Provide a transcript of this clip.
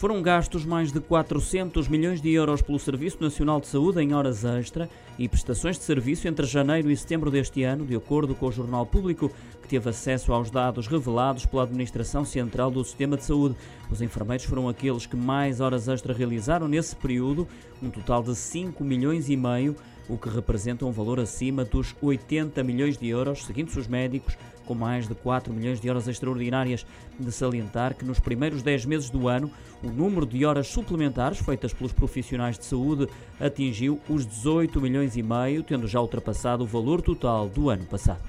Foram gastos mais de 400 milhões de euros pelo Serviço Nacional de Saúde em horas extra e prestações de serviço entre janeiro e setembro deste ano, de acordo com o Jornal Público, que teve acesso aos dados revelados pela Administração Central do Sistema de Saúde. Os enfermeiros foram aqueles que mais horas extra realizaram nesse período, um total de 5 milhões e meio, o que representa um valor acima dos 80 milhões de euros, seguindo-se os médicos, com mais de 4 milhões de horas extraordinárias. De salientar que nos primeiros 10 meses do ano, o número de horas suplementares feitas pelos profissionais de saúde atingiu os 18 milhões e meio, tendo já ultrapassado o valor total do ano passado.